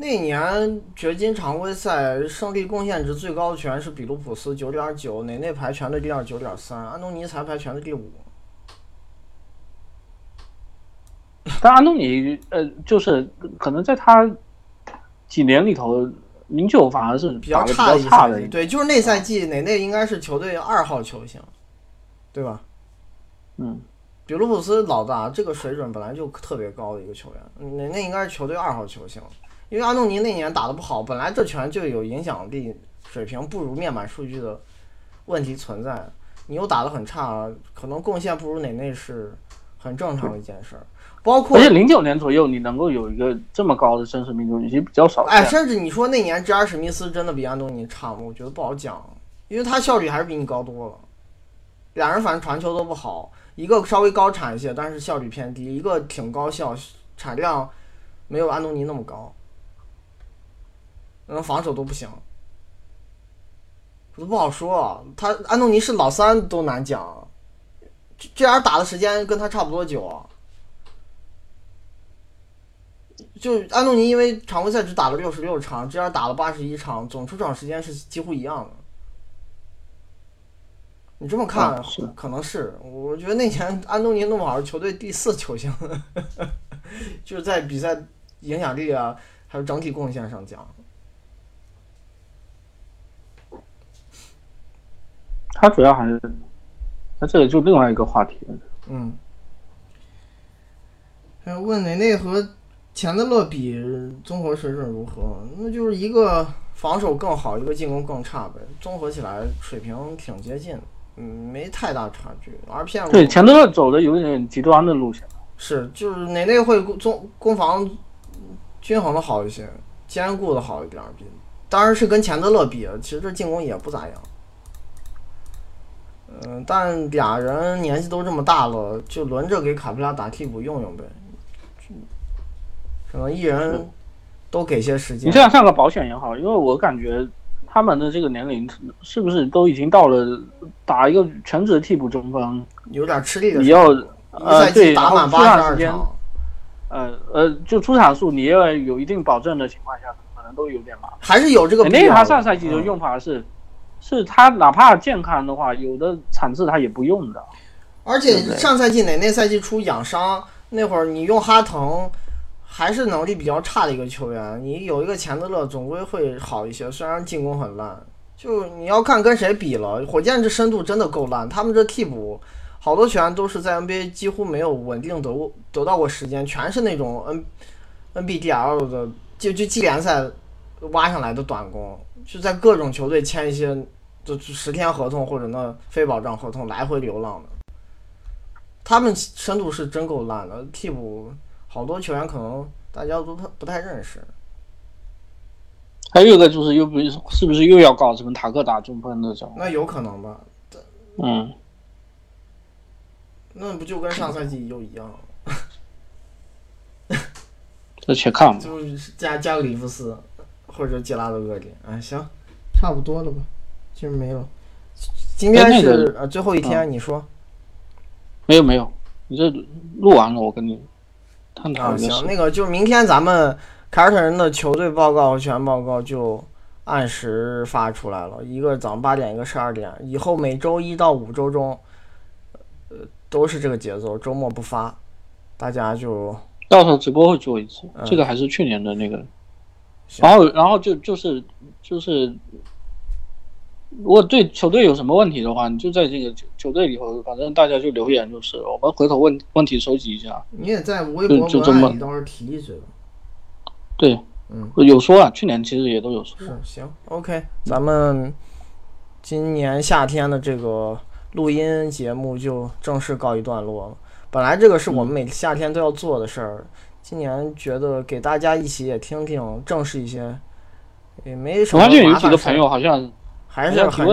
那年掘金常规赛胜利贡献值最高的球员是比卢普斯九点九，内内排全队第二九点三，安东尼才排全队第五。但安东尼，呃，就是可能在他几年里头，零九反而是比较差的一对，就是那赛季哪内应该是球队二号球星，对吧？嗯，比卢普斯老大这个水准本来就特别高的一个球员，内内应该是球队二号球星，因为安东尼那年打得不好，本来这拳就有影响力，水平不如面板数据的问题存在，你又打得很差，可能贡献不如哪内是很正常的一件事儿，包括而且零九年左右你能够有一个这么高的真实命中率，其实比较少见。哎，甚至你说那年吉尔史密斯真的比安东尼差吗？我觉得不好讲，因为他效率还是比你高多了。俩人反正传球都不好，一个稍微高产一些，但是效率偏低；一个挺高效，产量没有安东尼那么高。嗯，防守都不行，我都不好说。他安东尼是老三都难讲，这这样打的时间跟他差不多久啊。就安东尼因为常规赛只打了六十六场，这样打了八十一场，总出场时间是几乎一样的。你这么看，啊可能是。我觉得那年安东尼弄不好是球队第四球星，就是在比赛影响力啊，还有整体贡献上讲。他主要还是，那这个就另外一个话题了。嗯。还有问哪内和钱德勒比综合水准如何？那就是一个防守更好，一个进攻更差呗。综合起来水平挺接近，嗯，没太大差距。RPM 对，钱德勒走的有点极端的路线。是，就是哪内会攻中攻防均衡的好一些，兼顾的好一点当然是跟钱德勒比，其实这进攻也不咋样。嗯、但俩人年纪都这么大了，就轮着给卡佩拉打替补用用呗，可能一人都给些时间你这。样上个保险也好，因为我感觉他们的这个年龄是不是都已经到了打一个全职替补中锋，有点吃力的你要时候，一呃对打满八十场时间二场，呃呃就出场数你要有一定保证的情况下，可能都有点麻烦。还是有这个必那他。上赛季的嗯用法是，是他哪怕健康的话，有的场次他也不用的。而且上赛季哪那赛季出养伤那会儿，你用哈腾还是能力比较差的一个球员，你有一个钱德勒总归会好一些，虽然进攻很烂。就你要看跟谁比了，火箭这深度真的够烂，他们这替补好多球员都是在 NBA 几乎没有稳定得过得到过时间，全是那种 N NBDL 的，就就季联赛挖上来的短工，就在各种球队签一些就就十天合同或者那非保障合同来回流浪的。他们深度是真够烂的，替补好多球员可能大家都不不太认识。还有一个就是又不是是不是又要搞什么塔克打中锋那种？那有可能吧？嗯，那不就跟上赛季又一样，这且看吧。就是加加个里夫斯或者杰拉德厄里。哎，行，差不多了吧？其实没了。今天是、个呃最后一天，你说没有没有，你这录完了，我跟你探讨啊？行，一个事。那个就明天咱们凯尔特人的球队报告和球员报告就按时发出来了，一个早上八点，一个十二点。以后每周一到五周中，呃，都是这个节奏，周末不发，大家就到时候直播会做一次，嗯这个还是去年的那个。行然后然后就就是就是，如果对球队有什么问题的话，你就在这个球球队里头，反正大家就留言就是了，我们回头问问题收集一下。你也在微博就就这么文案里倒是提一嘴吧。对，嗯，有说啊，去年其实也都有说。是行，OK，咱们今年夏天的这个录音节目就正式告一段落了。本来这个是我们每夏天都要做的事儿，今年觉得给大家一起也听听，正式一些，也没什么麻烦朋友好像还是很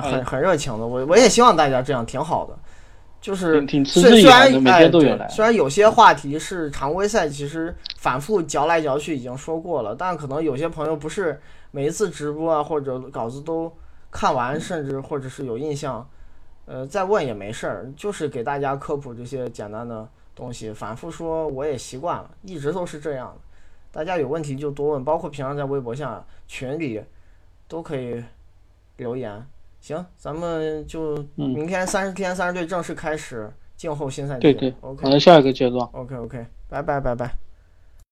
很很热情的，我我也希望大家这样挺好的。就是虽虽然哎虽然有些话题是常规赛其实反复嚼来嚼去已经说过了，但可能有些朋友不是每一次直播啊或者稿子都看完，甚至或者是有印象，呃，再问也没事儿，就是给大家科普这些简单的东西，反复说我也习惯了，一直都是这样的。大家有问题就多问，包括平常在微博下、群里都可以留言。行，咱们就嗯明天三十天三十队正式开始，静候新赛季。对对 OK 可能下一个阶段。OK OK，拜拜拜拜。